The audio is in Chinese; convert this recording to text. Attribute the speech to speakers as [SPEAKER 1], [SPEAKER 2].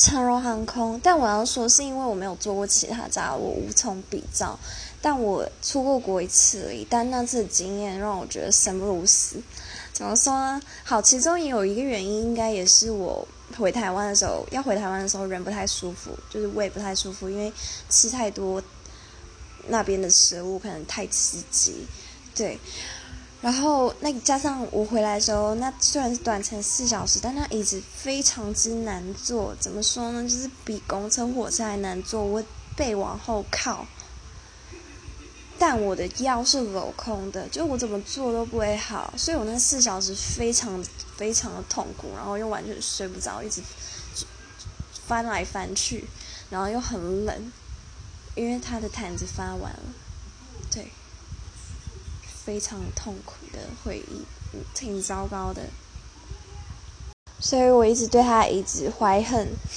[SPEAKER 1] 长荣航空，但我要说是因为我没有坐过其他家，我无从比较。但我出过国一次而已，但那次的经验让我觉得生不如死。怎么说呢？好，其中也有一个原因，应该也是我回台湾的时候，要回台湾的时候人不太舒服，就是胃不太舒服，因为吃太多那边的食物，可能太刺激。对，然后那加上我回来的时候，那虽然是短程四小时，但那椅子非常之难坐。怎么说呢？就是比公车、火车还难坐，我背往后靠。但我的腰是镂空的，就我怎么做都不会好，所以我那四小时非常非常的痛苦，然后又完全睡不着，一直翻来翻去，然后又很冷，因为他的毯子发完了，对，非常痛苦的回忆，挺糟糕的，所以我一直对他一直怀恨。